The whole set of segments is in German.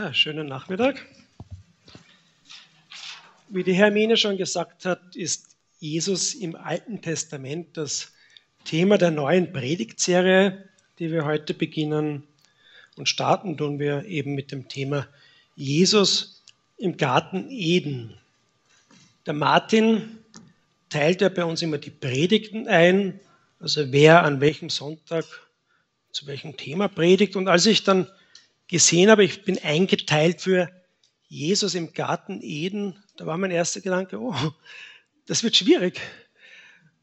Ja, schönen Nachmittag. Wie die Hermine schon gesagt hat, ist Jesus im Alten Testament das Thema der neuen Predigtserie, die wir heute beginnen. Und starten tun wir eben mit dem Thema Jesus im Garten Eden. Der Martin teilt ja bei uns immer die Predigten ein, also wer an welchem Sonntag zu welchem Thema predigt. Und als ich dann gesehen habe, ich bin eingeteilt für Jesus im Garten Eden, da war mein erster Gedanke, oh, das wird schwierig.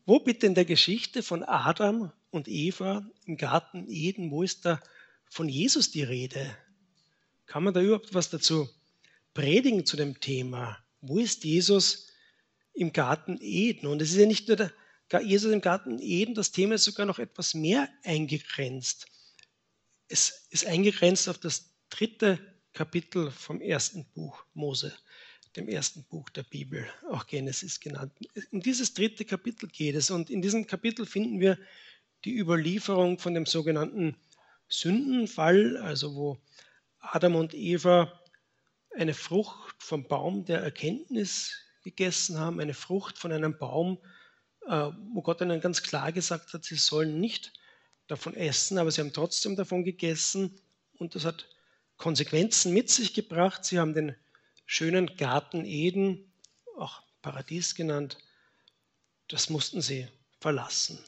Wo bitte in der Geschichte von Adam und Eva im Garten Eden, wo ist da von Jesus die Rede? Kann man da überhaupt was dazu predigen zu dem Thema? Wo ist Jesus im Garten Eden? Und es ist ja nicht nur der Jesus im Garten Eden, das Thema ist sogar noch etwas mehr eingegrenzt es ist eingegrenzt auf das dritte Kapitel vom ersten Buch Mose, dem ersten Buch der Bibel, auch Genesis genannt. Um dieses dritte Kapitel geht es und in diesem Kapitel finden wir die Überlieferung von dem sogenannten Sündenfall, also wo Adam und Eva eine Frucht vom Baum der Erkenntnis gegessen haben, eine Frucht von einem Baum, äh, wo Gott ihnen ganz klar gesagt hat, sie sollen nicht davon essen, aber sie haben trotzdem davon gegessen und das hat Konsequenzen mit sich gebracht. Sie haben den schönen Garten Eden, auch Paradies genannt, das mussten sie verlassen.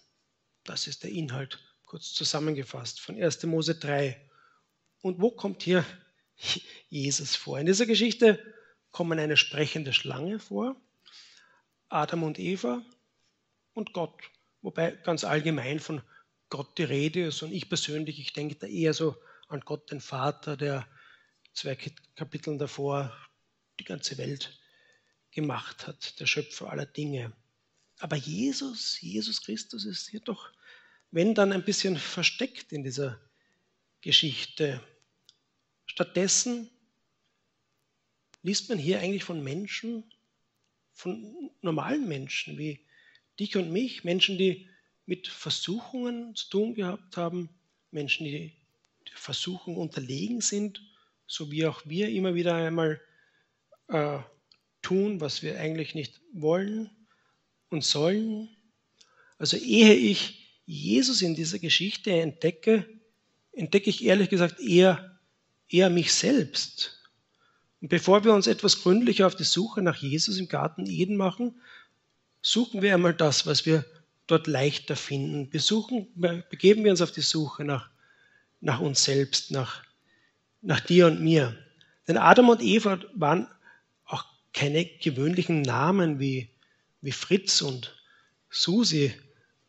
Das ist der Inhalt, kurz zusammengefasst, von 1. Mose 3. Und wo kommt hier Jesus vor? In dieser Geschichte kommen eine sprechende Schlange vor, Adam und Eva und Gott, wobei ganz allgemein von Gott die Rede ist. Und ich persönlich, ich denke da eher so an Gott, den Vater, der zwei Kapiteln davor die ganze Welt gemacht hat, der Schöpfer aller Dinge. Aber Jesus, Jesus Christus ist hier doch, wenn dann ein bisschen versteckt in dieser Geschichte. Stattdessen liest man hier eigentlich von Menschen, von normalen Menschen wie dich und mich, Menschen, die mit Versuchungen zu tun gehabt haben, Menschen, die der Versuchung unterlegen sind, so wie auch wir immer wieder einmal äh, tun, was wir eigentlich nicht wollen und sollen. Also ehe ich Jesus in dieser Geschichte entdecke, entdecke ich ehrlich gesagt eher, eher mich selbst. Und bevor wir uns etwas gründlicher auf die Suche nach Jesus im Garten Eden machen, suchen wir einmal das, was wir dort leichter finden. Besuchen, begeben wir uns auf die Suche nach, nach uns selbst, nach, nach dir und mir. Denn Adam und Eva waren auch keine gewöhnlichen Namen wie, wie Fritz und Susi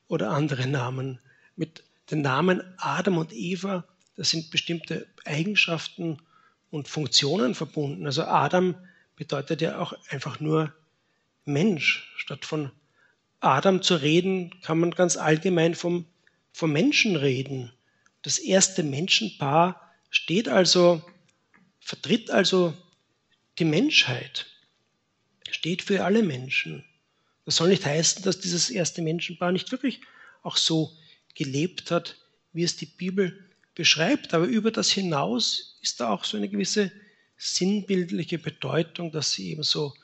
oder andere Namen. Mit den Namen Adam und Eva, das sind bestimmte Eigenschaften und Funktionen verbunden. Also Adam bedeutet ja auch einfach nur Mensch statt von Adam zu reden, kann man ganz allgemein vom, vom Menschen reden. Das erste Menschenpaar steht also, vertritt also die Menschheit, steht für alle Menschen. Das soll nicht heißen, dass dieses erste Menschenpaar nicht wirklich auch so gelebt hat, wie es die Bibel beschreibt. Aber über das hinaus ist da auch so eine gewisse sinnbildliche Bedeutung, dass sie eben so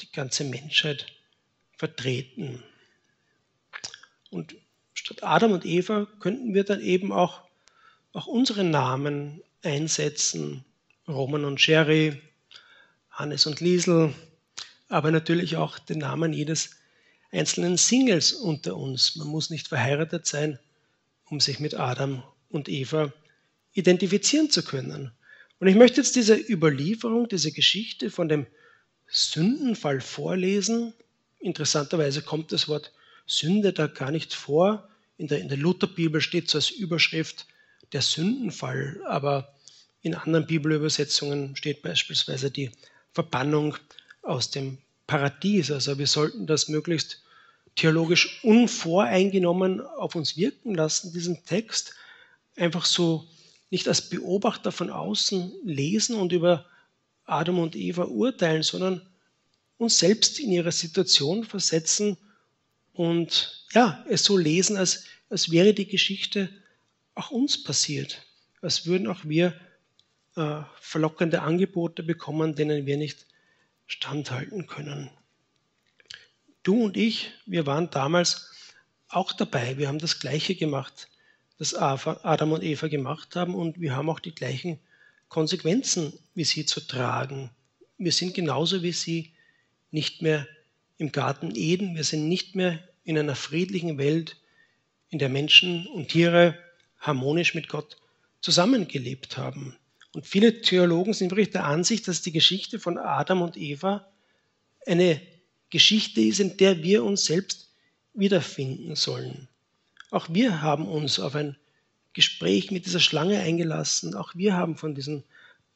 die ganze Menschheit vertreten. Und statt Adam und Eva könnten wir dann eben auch, auch unsere Namen einsetzen. Roman und Sherry, Hannes und Liesel, aber natürlich auch den Namen jedes einzelnen Singles unter uns. Man muss nicht verheiratet sein, um sich mit Adam und Eva identifizieren zu können. Und ich möchte jetzt diese Überlieferung, diese Geschichte von dem Sündenfall vorlesen Interessanterweise kommt das Wort Sünde da gar nicht vor. In der, in der Lutherbibel steht so als Überschrift der Sündenfall, aber in anderen Bibelübersetzungen steht beispielsweise die Verbannung aus dem Paradies. Also wir sollten das möglichst theologisch unvoreingenommen auf uns wirken lassen, diesen Text einfach so nicht als Beobachter von außen lesen und über Adam und Eva urteilen, sondern uns selbst in ihre Situation versetzen und ja, es so lesen, als, als wäre die Geschichte auch uns passiert, als würden auch wir äh, verlockende Angebote bekommen, denen wir nicht standhalten können. Du und ich, wir waren damals auch dabei. Wir haben das Gleiche gemacht, das Adam und Eva gemacht haben und wir haben auch die gleichen Konsequenzen wie sie zu tragen. Wir sind genauso wie sie nicht mehr im Garten Eden. Wir sind nicht mehr in einer friedlichen Welt, in der Menschen und Tiere harmonisch mit Gott zusammengelebt haben. Und viele Theologen sind wirklich der Ansicht, dass die Geschichte von Adam und Eva eine Geschichte ist, in der wir uns selbst wiederfinden sollen. Auch wir haben uns auf ein Gespräch mit dieser Schlange eingelassen. Auch wir haben von diesem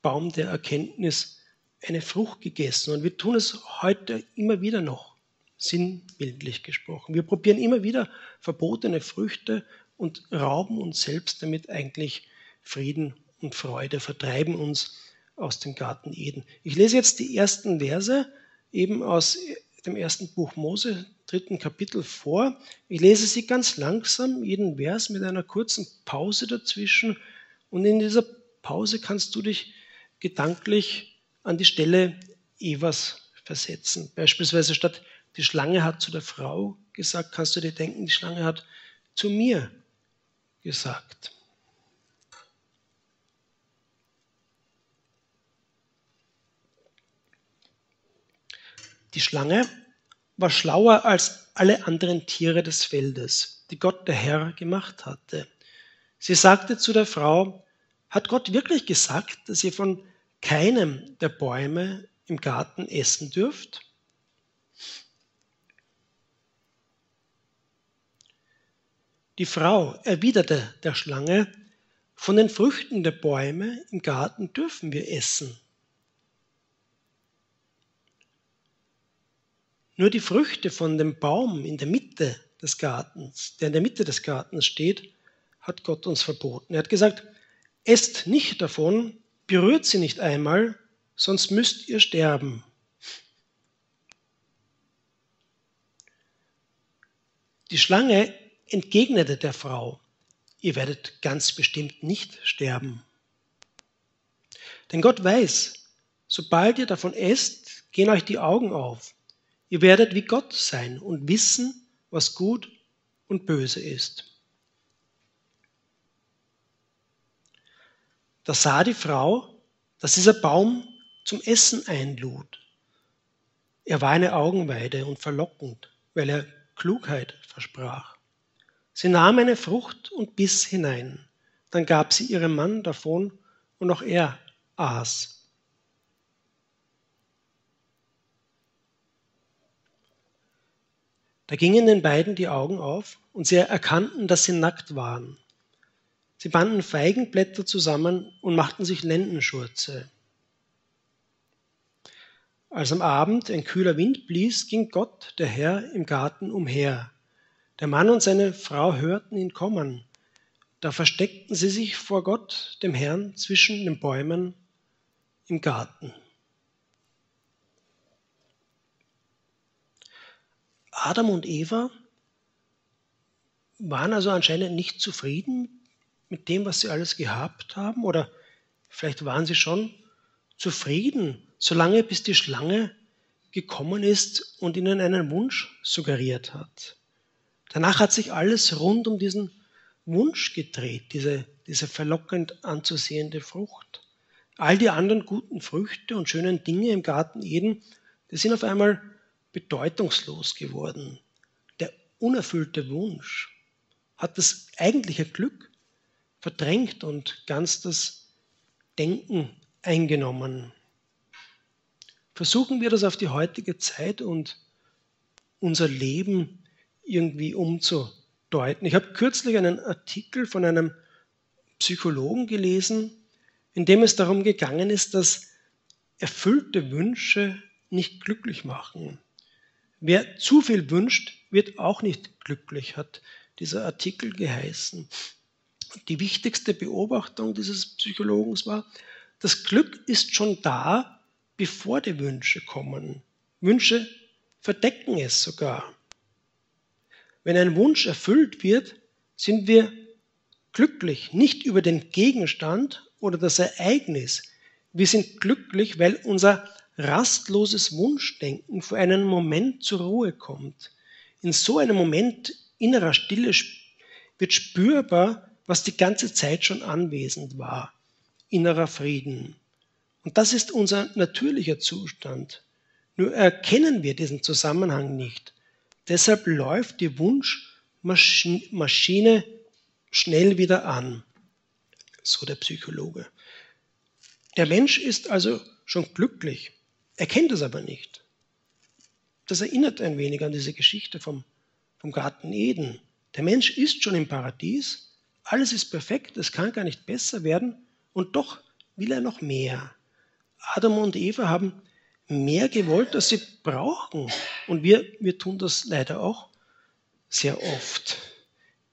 Baum der Erkenntnis eine Frucht gegessen. Und wir tun es heute immer wieder noch, sinnbildlich gesprochen. Wir probieren immer wieder verbotene Früchte und rauben uns selbst damit eigentlich Frieden und Freude, vertreiben uns aus dem Garten Eden. Ich lese jetzt die ersten Verse eben aus dem ersten Buch Mose, dritten Kapitel vor. Ich lese sie ganz langsam, jeden Vers mit einer kurzen Pause dazwischen. Und in dieser Pause kannst du dich gedanklich an die Stelle Evas versetzen. Beispielsweise statt die Schlange hat zu der Frau gesagt, kannst du dir denken, die Schlange hat zu mir gesagt. Die Schlange war schlauer als alle anderen Tiere des Feldes, die Gott der Herr gemacht hatte. Sie sagte zu der Frau, hat Gott wirklich gesagt, dass ihr von keinem der Bäume im Garten essen dürft? Die Frau erwiderte der Schlange, von den Früchten der Bäume im Garten dürfen wir essen. Nur die Früchte von dem Baum in der Mitte des Gartens, der in der Mitte des Gartens steht, hat Gott uns verboten. Er hat gesagt, esst nicht davon, berührt sie nicht einmal, sonst müsst ihr sterben. Die Schlange entgegnete der Frau, ihr werdet ganz bestimmt nicht sterben. Denn Gott weiß, sobald ihr davon esst, gehen euch die Augen auf Ihr werdet wie Gott sein und wissen, was gut und böse ist. Da sah die Frau, dass dieser Baum zum Essen einlud. Er war eine Augenweide und verlockend, weil er Klugheit versprach. Sie nahm eine Frucht und biss hinein. Dann gab sie ihrem Mann davon und auch er aß. Da gingen den beiden die Augen auf und sie erkannten, dass sie nackt waren. Sie banden Feigenblätter zusammen und machten sich Lendenschurze. Als am Abend ein kühler Wind blies, ging Gott, der Herr, im Garten umher. Der Mann und seine Frau hörten ihn kommen. Da versteckten sie sich vor Gott, dem Herrn, zwischen den Bäumen im Garten. Adam und Eva waren also anscheinend nicht zufrieden mit dem, was sie alles gehabt haben, oder vielleicht waren sie schon zufrieden, solange bis die Schlange gekommen ist und ihnen einen Wunsch suggeriert hat. Danach hat sich alles rund um diesen Wunsch gedreht, diese, diese verlockend anzusehende Frucht. All die anderen guten Früchte und schönen Dinge im Garten Eden, die sind auf einmal bedeutungslos geworden. Der unerfüllte Wunsch hat das eigentliche Glück verdrängt und ganz das Denken eingenommen. Versuchen wir das auf die heutige Zeit und unser Leben irgendwie umzudeuten. Ich habe kürzlich einen Artikel von einem Psychologen gelesen, in dem es darum gegangen ist, dass erfüllte Wünsche nicht glücklich machen. Wer zu viel wünscht, wird auch nicht glücklich, hat dieser Artikel geheißen. Die wichtigste Beobachtung dieses Psychologen war, das Glück ist schon da, bevor die Wünsche kommen. Wünsche verdecken es sogar. Wenn ein Wunsch erfüllt wird, sind wir glücklich, nicht über den Gegenstand oder das Ereignis, Wir sind glücklich, weil unser rastloses Wunschdenken für einen Moment zur Ruhe kommt. In so einem Moment innerer Stille wird spürbar, was die ganze Zeit schon anwesend war. Innerer Frieden. Und das ist unser natürlicher Zustand. Nur erkennen wir diesen Zusammenhang nicht. Deshalb läuft die Wunschmaschine schnell wieder an. So der Psychologe. Der Mensch ist also schon glücklich, er kennt es aber nicht. Das erinnert ein wenig an diese Geschichte vom, vom Garten Eden. Der Mensch ist schon im Paradies, alles ist perfekt, es kann gar nicht besser werden und doch will er noch mehr. Adam und Eva haben mehr gewollt, als sie brauchen. Und wir, wir tun das leider auch sehr oft.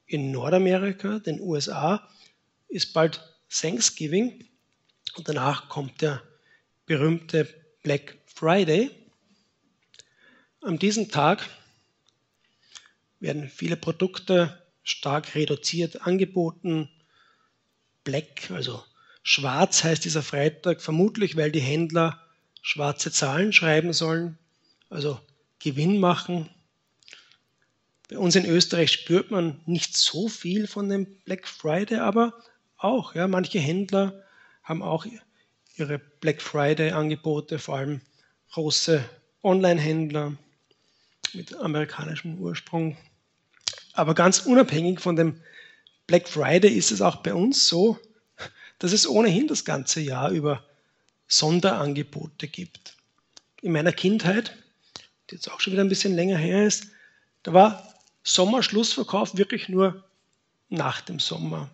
In Nordamerika, den USA, ist bald Thanksgiving und danach kommt der berühmte Black Friday. An diesem Tag werden viele Produkte stark reduziert angeboten. Black, also schwarz heißt dieser Freitag vermutlich, weil die Händler schwarze Zahlen schreiben sollen, also Gewinn machen. Bei uns in Österreich spürt man nicht so viel von dem Black Friday, aber auch, ja, manche Händler haben auch ihre Black Friday-Angebote, vor allem große Online-Händler mit amerikanischem Ursprung. Aber ganz unabhängig von dem Black Friday ist es auch bei uns so, dass es ohnehin das ganze Jahr über Sonderangebote gibt. In meiner Kindheit, die jetzt auch schon wieder ein bisschen länger her ist, da war Sommerschlussverkauf wirklich nur nach dem Sommer.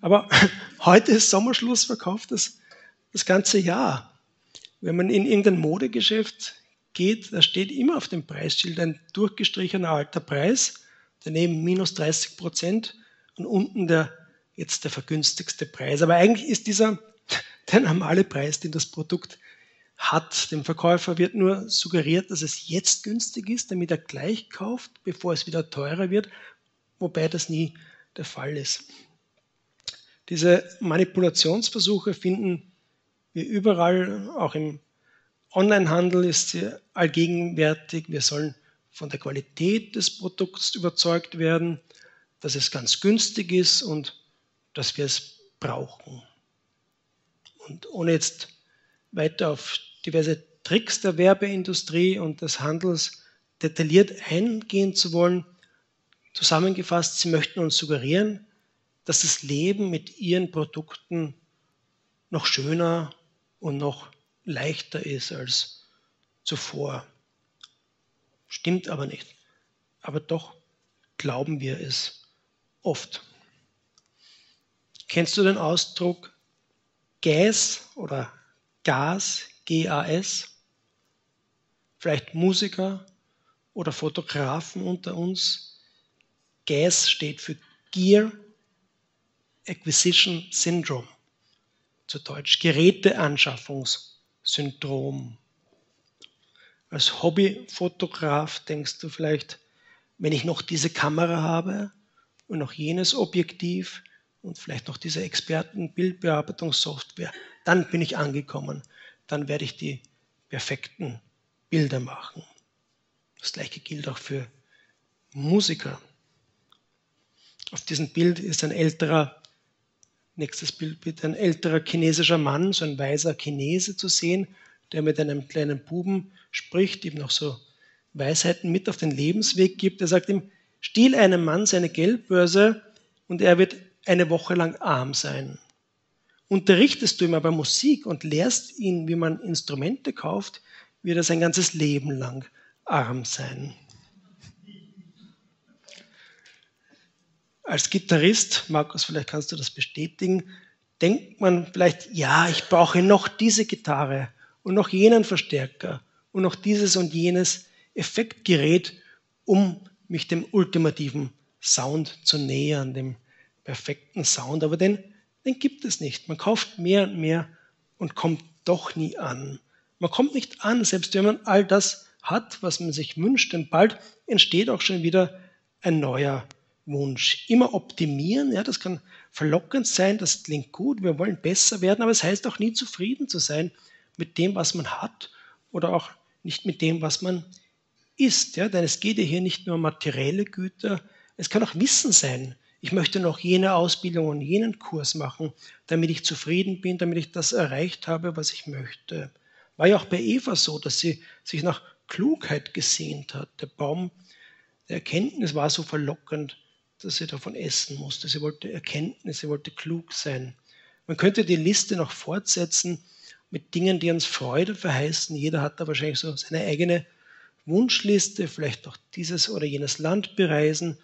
Aber heute ist Sommerschlussverkauf das, das ganze Jahr. Wenn man in irgendein Modegeschäft geht, da steht immer auf dem Preisschild ein durchgestrichener alter Preis, daneben minus 30 Prozent und unten der jetzt der vergünstigste Preis. Aber eigentlich ist dieser der normale Preis, den das Produkt hat. Dem Verkäufer wird nur suggeriert, dass es jetzt günstig ist, damit er gleich kauft, bevor es wieder teurer wird, wobei das nie der Fall ist. Diese Manipulationsversuche finden wir überall, auch im Onlinehandel ist sie allgegenwärtig. Wir sollen von der Qualität des Produkts überzeugt werden, dass es ganz günstig ist und dass wir es brauchen. Und ohne jetzt weiter auf diverse Tricks der Werbeindustrie und des Handels detailliert eingehen zu wollen, zusammengefasst, sie möchten uns suggerieren, dass das Leben mit ihren Produkten noch schöner und noch leichter ist als zuvor. Stimmt aber nicht. Aber doch glauben wir es oft. Kennst du den Ausdruck Gas oder Gas, G-A-S, vielleicht Musiker oder Fotografen unter uns. Gas steht für Gear Acquisition Syndrome, zu Deutsch Geräteanschaffungssyndrom. Als Hobbyfotograf denkst du vielleicht, wenn ich noch diese Kamera habe und noch jenes Objektiv, und vielleicht noch diese Experten-Bildbearbeitungssoftware, dann bin ich angekommen. Dann werde ich die perfekten Bilder machen. Das gleiche gilt auch für Musiker. Auf diesem Bild ist ein älterer, nächstes Bild bitte, ein älterer chinesischer Mann, so ein weiser Chinese zu sehen, der mit einem kleinen Buben spricht, ihm noch so Weisheiten mit auf den Lebensweg gibt. Er sagt ihm, stiehl einem Mann seine Geldbörse und er wird eine Woche lang arm sein. Unterrichtest du ihm aber Musik und lehrst ihn, wie man Instrumente kauft, wird er sein ganzes Leben lang arm sein. Als Gitarrist, Markus, vielleicht kannst du das bestätigen, denkt man vielleicht, ja, ich brauche noch diese Gitarre und noch jenen Verstärker und noch dieses und jenes Effektgerät, um mich dem ultimativen Sound zu nähern, dem perfekten Sound, aber den, den gibt es nicht. Man kauft mehr und mehr und kommt doch nie an. Man kommt nicht an, selbst wenn man all das hat, was man sich wünscht, denn bald entsteht auch schon wieder ein neuer Wunsch. Immer optimieren, ja, das kann verlockend sein, das klingt gut, wir wollen besser werden, aber es heißt auch nie zufrieden zu sein mit dem, was man hat oder auch nicht mit dem, was man ist. Ja? Denn es geht ja hier nicht nur um materielle Güter, es kann auch Wissen sein. Ich möchte noch jene Ausbildung und jenen Kurs machen, damit ich zufrieden bin, damit ich das erreicht habe, was ich möchte. War ja auch bei Eva so, dass sie sich nach Klugheit gesehnt hat. Der Baum der Erkenntnis war so verlockend, dass sie davon essen musste. Sie wollte Erkenntnis, sie wollte klug sein. Man könnte die Liste noch fortsetzen mit Dingen, die uns Freude verheißen. Jeder hat da wahrscheinlich so seine eigene Wunschliste, vielleicht auch dieses oder jenes Land bereisen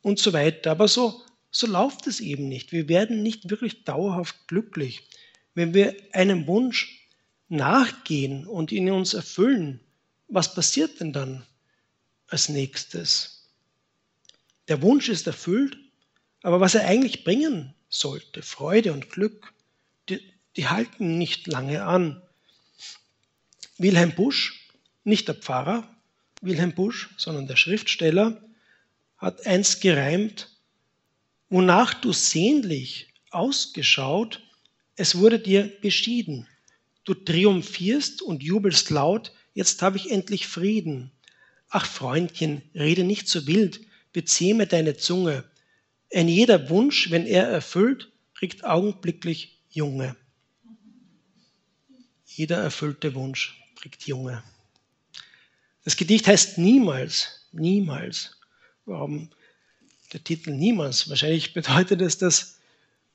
und so weiter. Aber so, so läuft es eben nicht. Wir werden nicht wirklich dauerhaft glücklich. Wenn wir einem Wunsch nachgehen und ihn uns erfüllen, was passiert denn dann als nächstes? Der Wunsch ist erfüllt, aber was er eigentlich bringen sollte, Freude und Glück, die, halten nicht lange an. Wilhelm Busch, nicht der Pfarrer, Wilhelm Busch, sondern der Schriftsteller, hat einst gereimt, wonach du sehnlich ausgeschaut, es wurde dir beschieden. Du triumphierst und jubelst laut, jetzt habe ich endlich Frieden. Ach Freundchen, rede nicht so wild, bezähme deine Zunge. Ein jeder Wunsch, wenn er erfüllt, kriegt augenblicklich Junge. Jeder erfüllte Wunsch kriegt Junge. Das Gedicht heißt niemals, niemals. Warum der Titel niemals? Wahrscheinlich bedeutet es, dass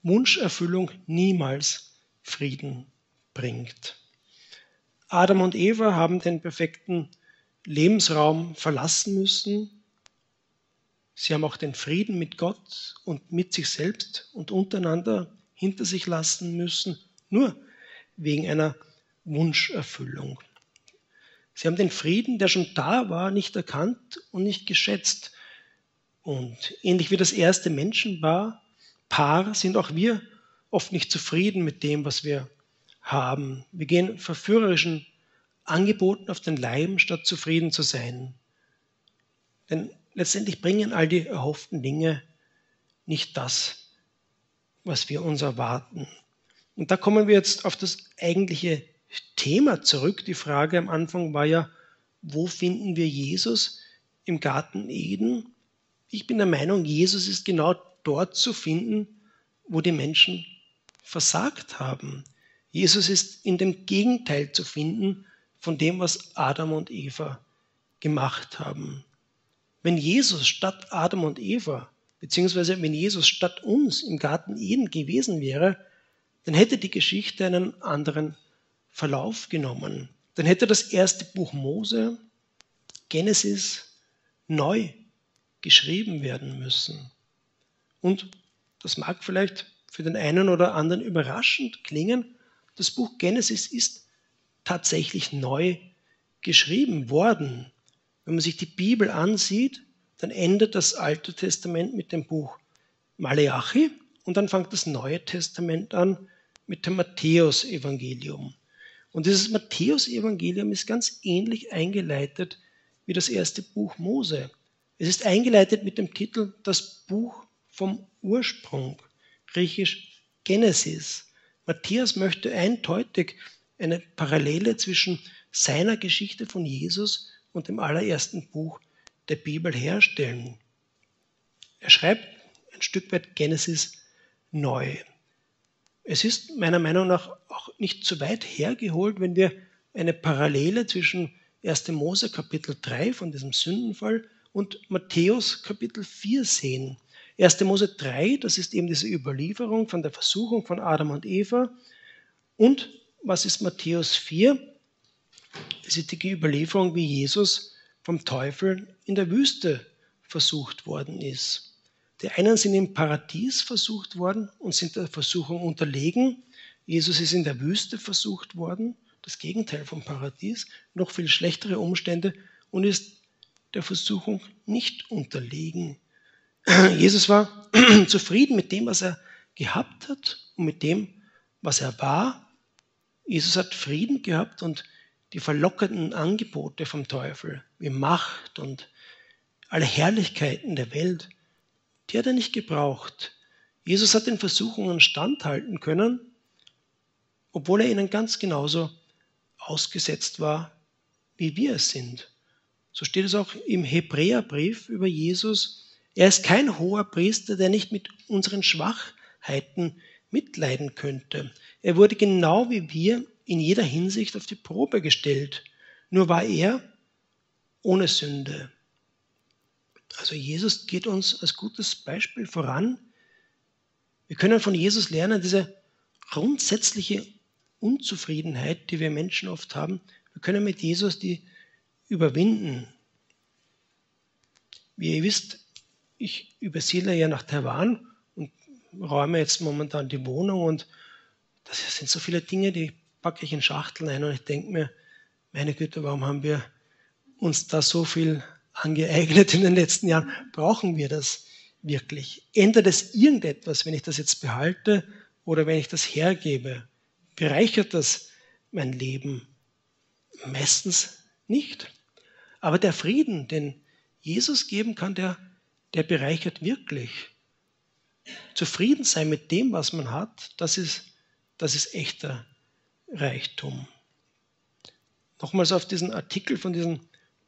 Wunscherfüllung niemals Frieden bringt. Adam und Eva haben den perfekten Lebensraum verlassen müssen. Sie haben auch den Frieden mit Gott und mit sich selbst und untereinander hinter sich lassen müssen, nur wegen einer Wunscherfüllung. Sie haben den Frieden, der schon da war, nicht erkannt und nicht geschätzt. Und ähnlich wie das erste Menschenpaar Paar sind auch wir oft nicht zufrieden mit dem, was wir haben. Wir gehen verführerischen Angeboten auf den Leim, statt zufrieden zu sein. Denn letztendlich bringen all die erhofften Dinge nicht das, was wir uns erwarten. Und da kommen wir jetzt auf das eigentliche Thema zurück. Die Frage am Anfang war ja, wo finden wir Jesus? Im Garten Eden. Ich bin der Meinung, Jesus ist genau dort zu finden, wo die Menschen versagt haben. Jesus ist in dem Gegenteil zu finden von dem, was Adam und Eva gemacht haben. Wenn Jesus statt Adam und Eva, beziehungsweise wenn Jesus statt uns im Garten Eden gewesen wäre, dann hätte die Geschichte einen anderen Verlauf genommen. Dann hätte das erste Buch Mose, Genesis, neu geschrieben werden müssen. Und das mag vielleicht für den einen oder anderen überraschend klingen, das Buch Genesis ist tatsächlich neu geschrieben worden. Wenn man sich die Bibel ansieht, dann endet das Alte Testament mit dem Buch Maleachi und dann fängt das Neue Testament an mit dem Matthäusevangelium. Und dieses Matthäus-Evangelium ist ganz ähnlich eingeleitet wie das erste Buch Mose. Es ist eingeleitet mit dem Titel Das Buch vom Ursprung, griechisch Genesis. Matthäus möchte eindeutig eine Parallele zwischen seiner Geschichte von Jesus und dem allerersten Buch der Bibel herstellen. Er schreibt ein Stück weit Genesis neu. Es ist meiner Meinung nach auch nicht zu weit hergeholt, wenn wir eine Parallele zwischen 1. Mose Kapitel 3 von diesem Sündenfall und Matthäus Kapitel 4 sehen. 1. Mose 3, das ist eben diese Überlieferung von der Versuchung von Adam und Eva. Und was ist Matthäus 4? Das ist die Überlieferung, wie Jesus vom Teufel in der Wüste versucht worden ist. Die einen sind im Paradies versucht worden und sind der Versuchung unterlegen. Jesus ist in der Wüste versucht worden, das Gegenteil vom Paradies, noch viel schlechtere Umstände und ist der Versuchung nicht unterlegen. Jesus war zufrieden mit dem, was er gehabt hat und mit dem, was er war. Jesus hat Frieden gehabt und die verlockenden Angebote vom Teufel, wie Macht und alle Herrlichkeiten der Welt, die hat er nicht gebraucht. Jesus hat den Versuchungen standhalten können, obwohl er ihnen ganz genauso ausgesetzt war, wie wir es sind. So steht es auch im Hebräerbrief über Jesus. Er ist kein hoher Priester, der nicht mit unseren Schwachheiten mitleiden könnte. Er wurde genau wie wir in jeder Hinsicht auf die Probe gestellt. Nur war er ohne Sünde. Also Jesus geht uns als gutes Beispiel voran. Wir können von Jesus lernen, diese grundsätzliche Unzufriedenheit, die wir Menschen oft haben, wir können mit Jesus die überwinden. Wie ihr wisst, ich übersiedle ja nach Taiwan und räume jetzt momentan die Wohnung und das sind so viele Dinge, die packe ich in Schachteln ein und ich denke mir, meine Güte, warum haben wir uns da so viel angeeignet in den letzten Jahren? Brauchen wir das wirklich? Ändert es irgendetwas, wenn ich das jetzt behalte oder wenn ich das hergebe? Bereichert das mein Leben? Meistens nicht. Aber der Frieden, den Jesus geben kann, der, der bereichert wirklich. Zufrieden sein mit dem, was man hat, das ist, das ist echter Reichtum. Nochmals auf diesen Artikel von diesem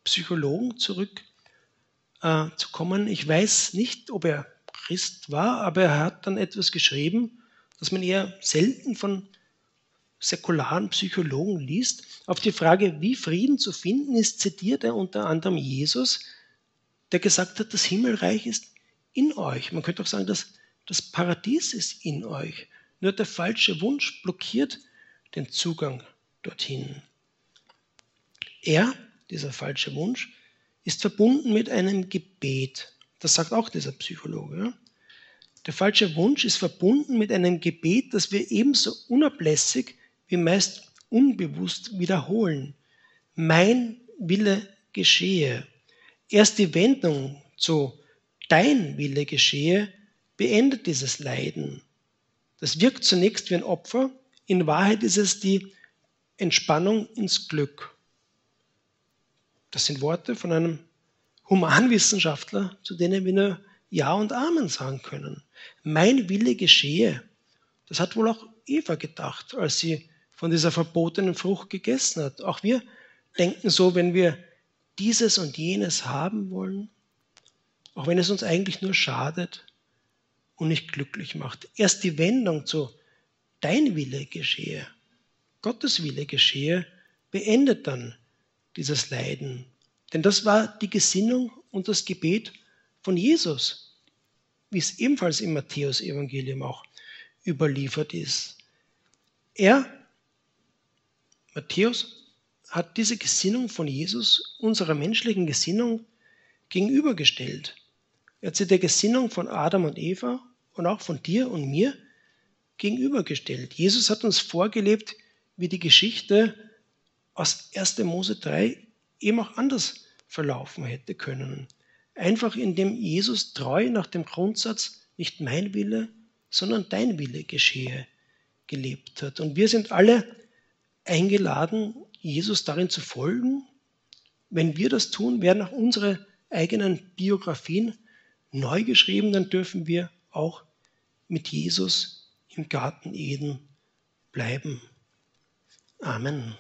Psychologen zurückzukommen. Äh, ich weiß nicht, ob er Christ war, aber er hat dann etwas geschrieben, das man eher selten von säkularen Psychologen liest. Auf die Frage, wie Frieden zu finden ist, zitiert er unter anderem Jesus, der gesagt hat, das Himmelreich ist in euch. Man könnte auch sagen, dass das Paradies ist in euch. Nur der falsche Wunsch blockiert den Zugang dorthin. Er, dieser falsche Wunsch, ist verbunden mit einem Gebet. Das sagt auch dieser Psychologe. Der falsche Wunsch ist verbunden mit einem Gebet, das wir ebenso unablässig wie meist unbewusst wiederholen. Mein Wille geschehe. Erst die Wendung zu dein Wille geschehe beendet dieses Leiden. Das wirkt zunächst wie ein Opfer, in Wahrheit ist es die Entspannung ins Glück. Das sind Worte von einem Humanwissenschaftler, zu denen wir nur Ja und Amen sagen können. Mein Wille geschehe. Das hat wohl auch Eva gedacht, als sie von dieser verbotenen Frucht gegessen hat. Auch wir denken so, wenn wir dieses und jenes haben wollen, auch wenn es uns eigentlich nur schadet und nicht glücklich macht. Erst die Wendung zu dein Wille geschehe, Gottes Wille geschehe, beendet dann dieses Leiden. Denn das war die Gesinnung und das Gebet von Jesus, wie es ebenfalls im Matthäus-Evangelium auch überliefert ist. Er, Matthäus, hat diese Gesinnung von Jesus unserer menschlichen Gesinnung gegenübergestellt. Er hat sie der Gesinnung von Adam und Eva und auch von dir und mir gegenübergestellt. Jesus hat uns vorgelebt, wie die Geschichte aus 1. Mose 3 eben auch anders verlaufen hätte können. Einfach indem Jesus treu nach dem Grundsatz, nicht mein Wille, sondern dein Wille geschehe, gelebt hat. Und wir sind alle eingeladen, Jesus darin zu folgen. Wenn wir das tun, werden auch unsere eigenen Biografien neu geschrieben, dann dürfen wir auch mit Jesus im Garten Eden bleiben. Amen.